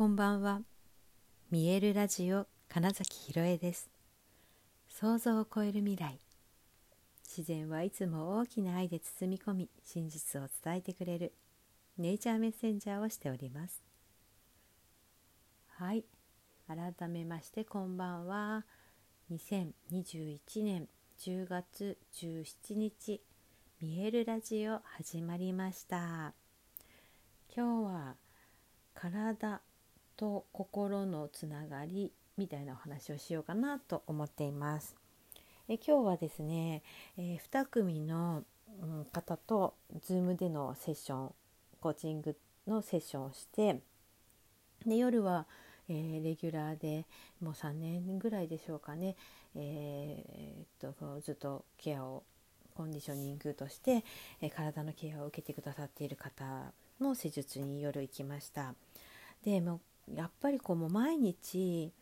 こんばんは。見えるラジオ金崎ひろえです。想像を超える未来。自然はいつも大きな愛で包み込み、真実を伝えてくれるネイチャーメッセンジャーをしております。はい。改めましてこんばんは。2021年10月17日、見えるラジオ始まりました。今日は体と心のつながりみたいなお話をしようかなと思っています。え今日はですね、えー、2組の、うん、方と Zoom でのセッションコーチングのセッションをしてで夜は、えー、レギュラーでもう3年ぐらいでしょうかね、えー、っとずっとケアをコンディショニングとして、え、体のケアを受けてくださっている方の施術に夜行きました。でもやっぱりこうもう毎日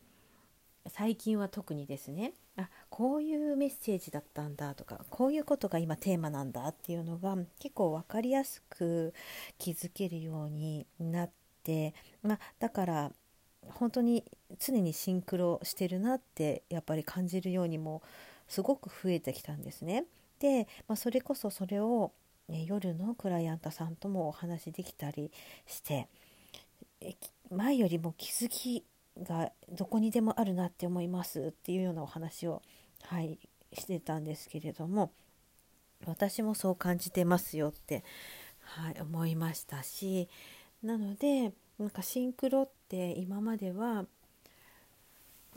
最近は特にですねあこういうメッセージだったんだとかこういうことが今テーマなんだっていうのが結構分かりやすく気づけるようになって、まあ、だから本当に常にシンクロしてるなってやっぱり感じるようにもすごく増えてきたんですね。で、まあ、それこそそれを、ね、夜のクライアントさんともお話できたりして前よりも気づきがどこにでもあるなって思いますっていうようなお話を、はい、してたんですけれども私もそう感じてますよって、はい、思いましたしなのでなんかシンクロって今までは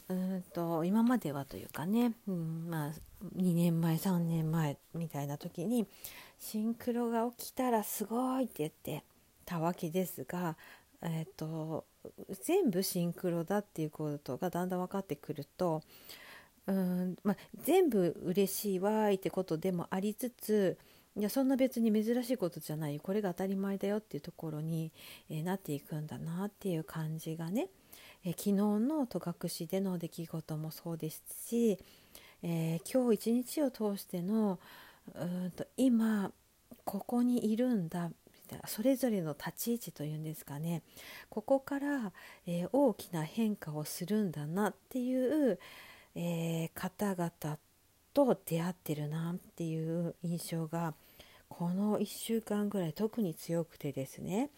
うんと今まではというかね、うんまあ、2年前3年前みたいな時にシンクロが起きたらすごいって言ってたわけですがえーと、全部シンクロだっていうことがだんだん分かってくるとうん、ま、全部嬉しいわいってことでもありつついやそんな別に珍しいことじゃないこれが当たり前だよっていうところに、えー、なっていくんだなっていう感じがね、えー、昨日の戸隠での出来事もそうですし、えー、今日一日を通してのうんと今ここにいるんだそれぞれの立ち位置というんですかね。ここから、えー、大きな変化をするんだなっていう、えー、方々と出会ってるなっていう印象がこの1週間ぐらい特に強くてですね。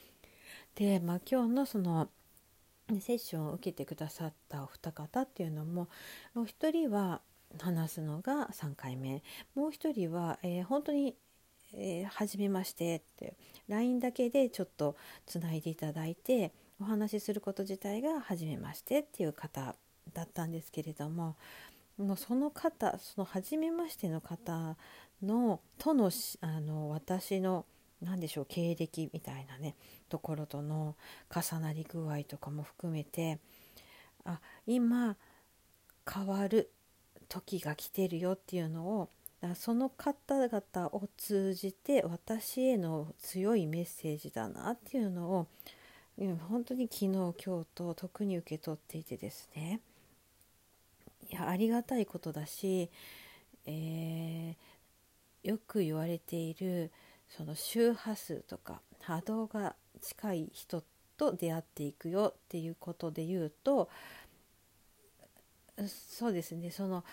で、まあ、今日のそのセッションを受けてくださったお二方っていうのもお一人は話すのが3回目。もう一人は、えー、本当にえー、初めまして」って。LINE だけでちょっとつないでいただいてお話しすること自体が初めましてっていう方だったんですけれどももうその方その初めましての方のとのあの私の何でしょう経歴みたいなねところとの重なり具合とかも含めてあ今変わる時が来てるよっていうのをその方々を通じて私への強いメッセージだなっていうのを本当に昨日今日と特に受け取っていてですね。いやありがたいことだし、えー、よく言われているその周波数とか波動が近い人と出会っていくよっていうことで言うとそうですねその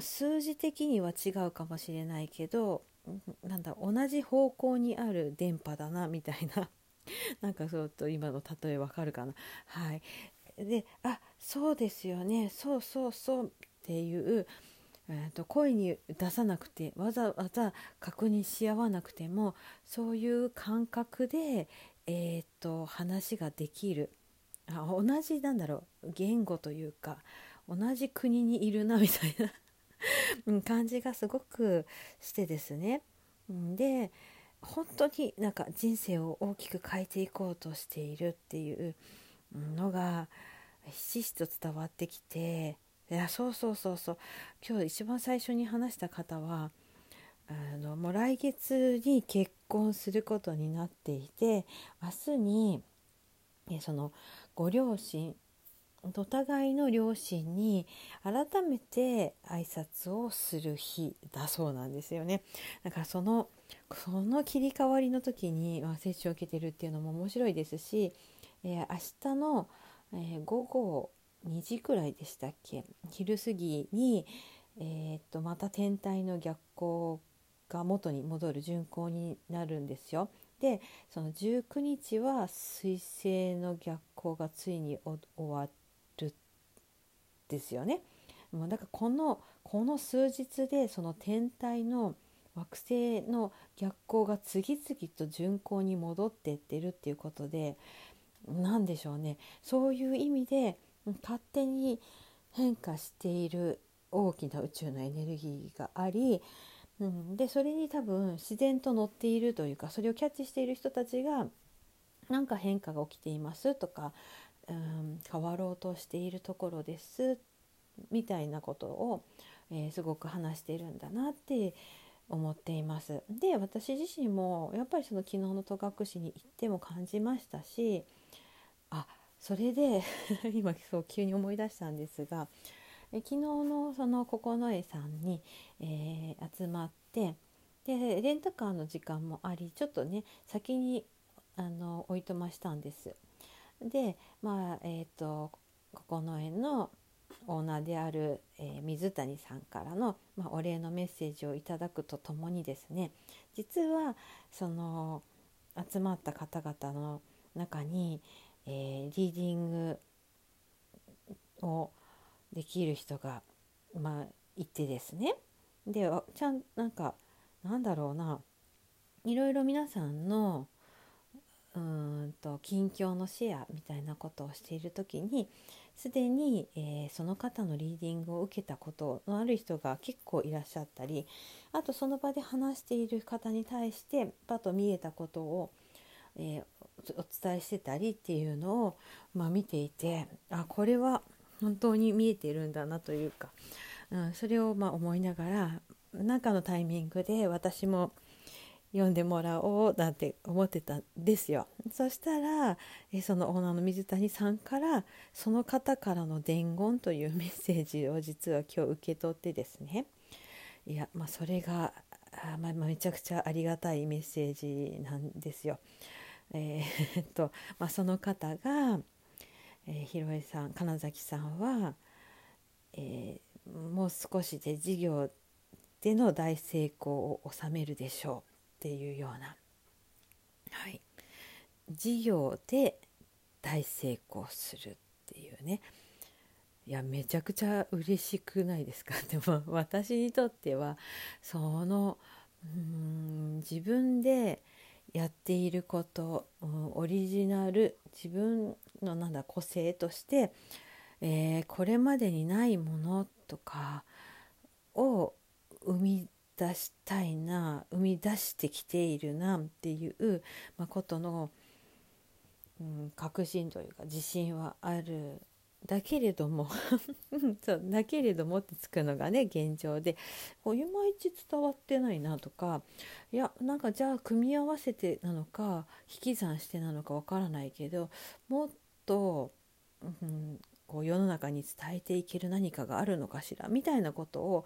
数字的には違うかもしれないけど なんだ同じ方向にある電波だなみたいな。なんかそうと今の例えわかるかな。はい。であそうですよね。そうそうそうっていう、えーと、声に出さなくてわざわざ確認し合わなくてもそういう感覚で、えーと話ができる。あ同じなんだろう。言語というか同じ国にいるなみたいな 感じがすごくしてですね。で本当になんか人生を大きく変えていこうとしているっていうのがひしひしと伝わってきていやそうそうそうそう今日一番最初に話した方はあのもう来月に結婚することになっていて明日にそのご両親お互いの両親に改めて挨拶をする日だそうなんですよね。だからそのその切り替わりの時に、接種を受けてるっていうのも面白いですし、えー、明日の、えー、午後2時くらいでしたっけ？昼過ぎに、えー、っとまた天体の逆光が元に戻る巡行になるんですよ。でその19日は彗星の逆光がついに終わるですよね。もうだからこのこの数日でその天体の惑星の逆光が次々と巡行に戻っていってるっていうことで何でしょうねそういう意味で勝手に変化している大きな宇宙のエネルギーがあり、うん、でそれに多分自然と乗っているというかそれをキャッチしている人たちが何か変化が起きていますとか、変わろうとしているところですみたいなことを、えー、すごく話しているんだなって思っています。で私自身もやっぱりその昨日の戸隠に行っても感じましたしあそれで 今そう急に思い出したんですがえ昨日のその九重さんに、えー、集まってでレンタカーの時間もありちょっとね先にあのおいとましたんです。でまあえっ、ー、と九重のオーナーである、えー、水谷さんからの、まあ、お礼のメッセージをいただくとともにですね実はその集まった方々の中に、えー、リーディングをできる人が、まあ、いてですね。でちゃんなんかなんだろうないろいろ皆さんのうんと近況のシェアみたいなことをしている時にすでに、えー、その方のリーディングを受けたことのある人が結構いらっしゃったりあとその場で話している方に対してパッと見えたことを、えー、お伝えしてたりっていうのを、まあ、見ていてあこれは本当に見えているんだなというか、うん、それをま思いながら何かのタイミングで私も読んでもらおうなんて思ってたんですよ。そしたらそのオーナーの水谷さんからその方からの伝言というメッセージを実は今日受け取ってですねいやまあそれがあ、まあ、めちゃくちゃありがたいメッセージなんですよ。えー、っとまあ、その方が、えー、ひろえさん金崎さんは、えー、もう少しで事業での大成功を収めるでしょうっていうような、はい、事業で大成功するっていうね。いやめちゃくちゃ嬉しくないですか？でも私にとってはそのうん自分でやっていること、うん、オリジナル自分のなんだ個性として、えー、これまでにないものとかを生み出したいな生み出してきているなっていう、ことの、うん、確信というか自信はある。だけれども そうだけれどもってつくのがね現状でこういまいち伝わってないなとかいやなんかじゃあ組み合わせてなのか引き算してなのかわからないけどもっと、うん、こう世の中に伝えていける何かがあるのかしらみたいなことを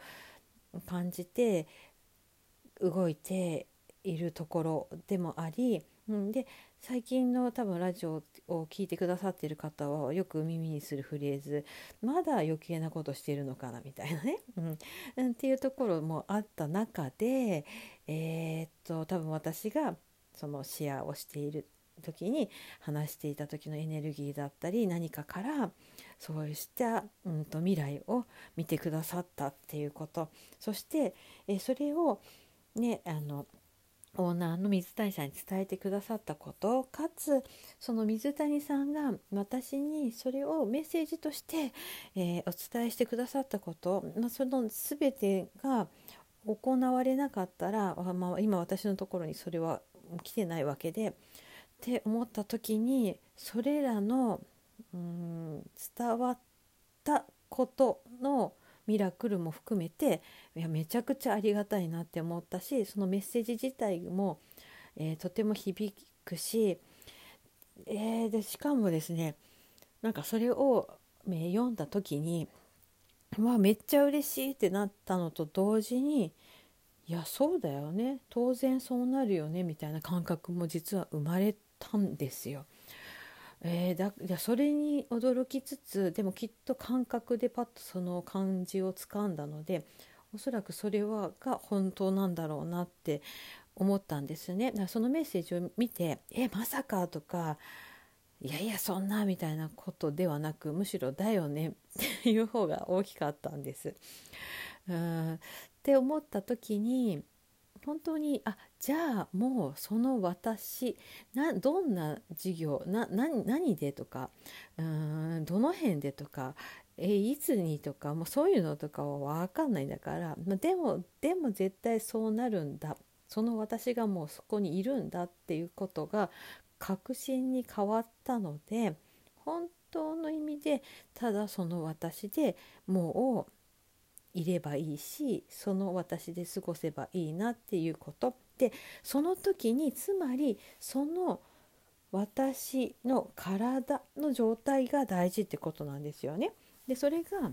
感じて動いているところでもあり、うん、で最近の多分ラジオを聴いてくださってる方はよく耳にするフレーズまだ余計なことしてるのかなみたいなね、うん、っていうところもあった中でえー、っと多分私がそのシェアをしている時に話していた時のエネルギーだったり何かからそうした、うんと、未来を見てくださったっていうこと。そして、えそれをねあのオーナーの水谷さんに伝えてくださったこと。かつその水谷さんが私にそれをメッセージとして、えー、お伝えしてくださったこと、まあ、その全てが行われなかったら、まあ、今私のところにそれは来てないわけでって思った時にそれらのうん伝わったことのミラクルも含めていやめちゃくちゃありがたいなって思ったしそのメッセージ自体も、えー、とても響くし、えー、でしかもですねなんかそれを、え読んだ時にわあめっちゃ嬉しいってなったのと同時にいやそうだよね当然そうなるよねみたいな感覚も実は生まれたんですよ。えー、だいやそれに驚きつつでもきっと感覚でパッとその感じをつかんだのでおそらくそれはが本当なんだろうなって思ったんですね。だからそのメッセージを見て「えまさか」とか「いやいやそんな」みたいなことではなくむしろ「だよね」っていう方が大きかったんです。うんって思った時に本当にあじゃあもうその私などんな授業な何でとかうんどの辺でとかえいつにとかもうそういうのとかは分かんないんだから、まあ、でもでも絶対そうなるんだ。その私がもうそこにいるんだっていうことが確信に変わったので本当の意味でただその私でもういればいいしその私で過ごせばいいなっていうことでその時につまりその私の体の状態が大事ってことなんですよね。でそれが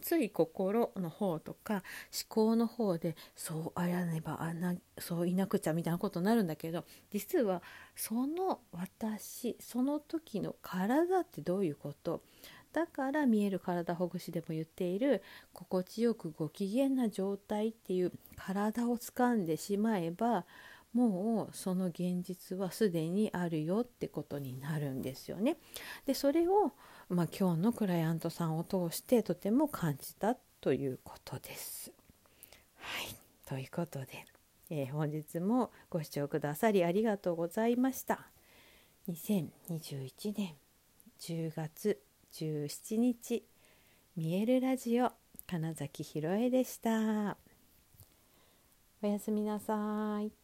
つい心の方とか思考の方でそうあやねばあなそういなくちゃみたいなことになるんだけど実はその私その時の体ってどういうこと？だから見える体ほぐしでも言っている心地よくご機嫌な状態っていう体を掴んでしまえばもうその現実はすでにあるよってことになるんですよね。でそれを、まあ、今日のクライアントさんを通してとても感じたということです。はいということで、えー、本日もご視聴くださりありがとうございました。2021年10月17日見えるラジオ金崎ひろえでした。おやすみなさい。